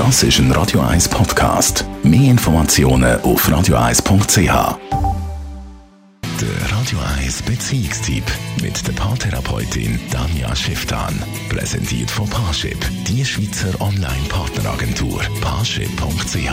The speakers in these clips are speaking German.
Das ist ein Radio 1 Podcast. Mehr Informationen auf radio1.ch. Der Radio 1 Beziehungstyp mit der Paartherapeutin Danja Schifftan. Präsentiert von Paarship, die Schweizer Online-Partneragentur. Paarship.ch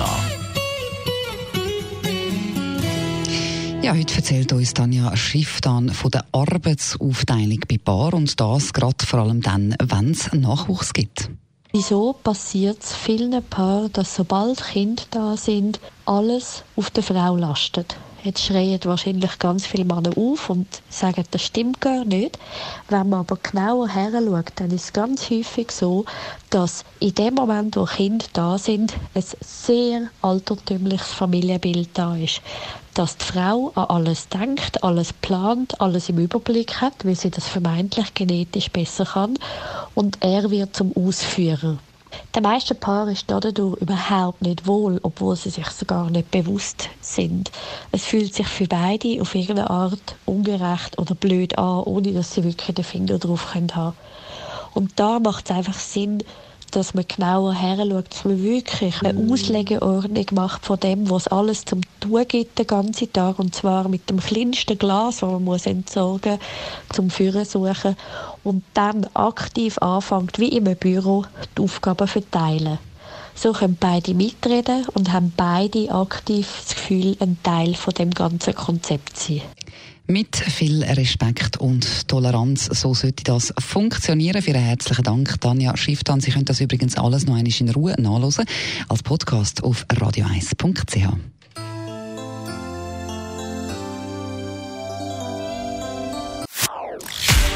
Ja, heute erzählt uns Tanja Schifftan von der Arbeitsaufteilung bei Paar und das gerade vor allem dann, wenn es Nachwuchs gibt. Wieso passiert es vielen Paaren, dass sobald Kinder da sind, alles auf der Frau lastet? Jetzt schreien wahrscheinlich ganz viele Männer auf und sagen, das stimmt gar nicht. Wenn man aber genauer her schaut, dann ist es ganz häufig so, dass in dem Moment, wo Kinder da sind, ein sehr altertümliches Familienbild da ist. Dass die Frau an alles denkt, alles plant, alles im Überblick hat, weil sie das vermeintlich genetisch besser kann und er wird zum Ausführer. Den meisten Paaren ist dadurch überhaupt nicht wohl, obwohl sie sich sogar nicht bewusst sind. Es fühlt sich für beide auf irgendeine Art ungerecht oder blöd an, ohne dass sie wirklich den Finger drauf haben können. Und da macht es einfach Sinn, dass man genauer her schaut, dass man wirklich eine Auslegeordnung macht von dem, was alles zum Gibt den ganzen Tag und zwar mit dem kleinsten Glas, das man muss entsorgen zum Führen suchen und dann aktiv anfängt, wie im Büro, die Aufgaben verteilen. So können beide mitreden und haben beide aktiv das Gefühl, ein Teil von dem ganzen Konzept zu sein. Mit viel Respekt und Toleranz, so sollte das funktionieren. Vielen herzlichen Dank, Tanja Schifftan. Sie können das übrigens alles noch einmal in Ruhe nachlesen, als Podcast auf radio1.ch.